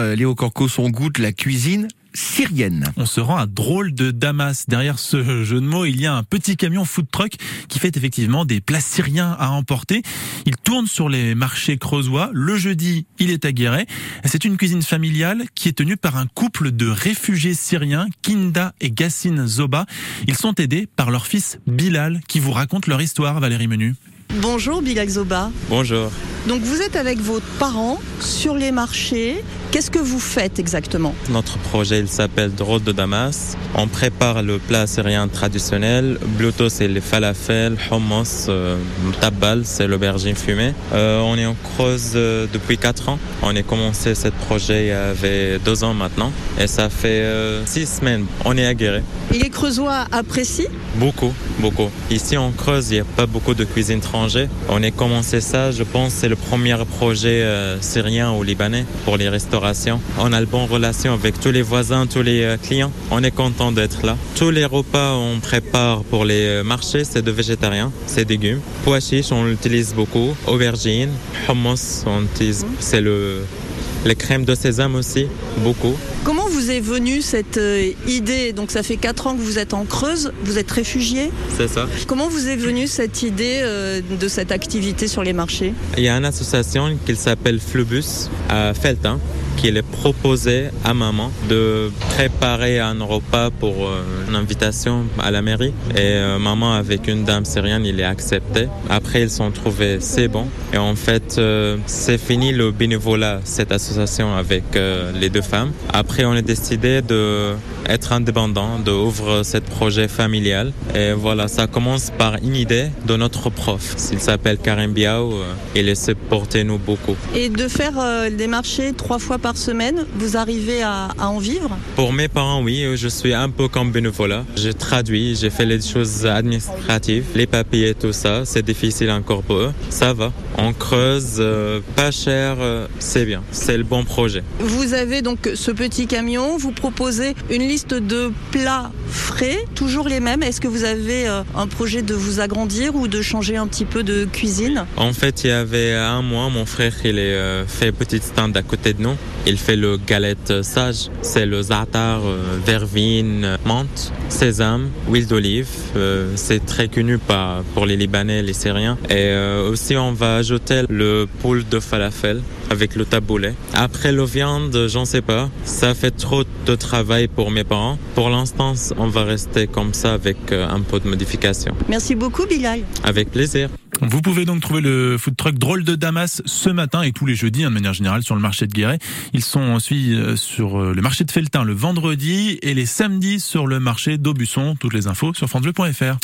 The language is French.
Euh, Léo Corcos, on goûte la cuisine syrienne. On se rend à drôle de Damas. Derrière ce jeu de mots, il y a un petit camion food truck qui fait effectivement des plats syriens à emporter. Il tourne sur les marchés creusois. Le jeudi, il est à Guéret. C'est une cuisine familiale qui est tenue par un couple de réfugiés syriens, Kinda et Gassine Zoba. Ils sont aidés par leur fils Bilal qui vous raconte leur histoire, Valérie Menu. Bonjour Bilal Zoba. Bonjour. Donc vous êtes avec vos parents sur les marchés. Qu'est-ce que vous faites exactement? Notre projet il s'appelle Drôle de Damas. On prépare le plat syrien traditionnel. Bluto c'est les falafel, hummus, euh, tabbal c'est l'aubergine fumée. Euh, on est en Creuse euh, depuis 4 ans. On a commencé ce projet il y avait 2 ans maintenant. Et ça fait 6 semaines. On est aguerré. Et les Creusois apprécient? Beaucoup, beaucoup. Ici en Creuse, il n'y a pas beaucoup de cuisine étrangère. On a commencé ça, je pense, c'est le premier projet syrien ou libanais pour les On a de bonnes relations avec tous les voisins, tous les clients. On est content d'être là. Tous les repas on prépare pour les marchés, c'est de végétarien, c'est légumes. Pois chiches, on l'utilise beaucoup. Aubergine, hummus, on utilise, c'est le les crèmes de sésame aussi, beaucoup. Comment vous est venue cette euh, idée? Donc ça fait 4 ans que vous êtes en Creuse, vous êtes réfugié C'est ça. Comment vous est venue cette idée euh, de cette activité sur les marchés? Il y a une association qui s'appelle Flubus à Feltin qu'il proposé à maman de préparer un repas pour euh, une invitation à la mairie. Et euh, maman, avec une dame syrienne, il est accepté. Après, ils sont trouvés c'est bon. Et en fait, euh, c'est fini le bénévolat, cette association avec les deux femmes. Après, on a décidé de être indépendant, de ouvrir ce projet familial. Et voilà, ça commence par une idée de notre prof. Il s'appelle Karim Biao. Il essaie de porter nous beaucoup. Et de faire des marchés trois fois par semaine, vous arrivez à, à, en vivre Pour mes parents, oui, je suis un peu comme bénévolat. J'ai traduit, j'ai fait les choses administratives, les papiers, tout ça. C'est difficile encore pour eux. Ça va. On creuse, euh, pas cher, euh, c'est bien. C'est le bon projet. Vous avez donc ce petit camion, vous proposez une liste de plats frais, toujours les mêmes. Est-ce que vous avez euh, un projet de vous agrandir ou de changer un petit peu de cuisine? En fait, il y avait un mois, mon frère, il est euh, fait petite stand à côté de nous. Il fait le galette sage. C'est le za'atar, euh, vervine, menthe, sésame, huile d'olive. Euh, c'est très connu par, pour les Libanais, les Syriens. Et euh, aussi, on va ajouter le poule de falafel avec le taboulet. Après le viande, j'en sais pas. Ça fait trop de travail pour mes parents. Pour l'instant, on va rester comme ça avec un peu de modification. Merci beaucoup, Bilal. Avec plaisir. Vous pouvez donc trouver le food truck Drôle de Damas ce matin et tous les jeudis, hein, de manière générale, sur le marché de Guéret. Ils sont ensuite sur le marché de Feltin le vendredi et les samedis sur le marché d'Aubusson. Toutes les infos sur francebleu.fr.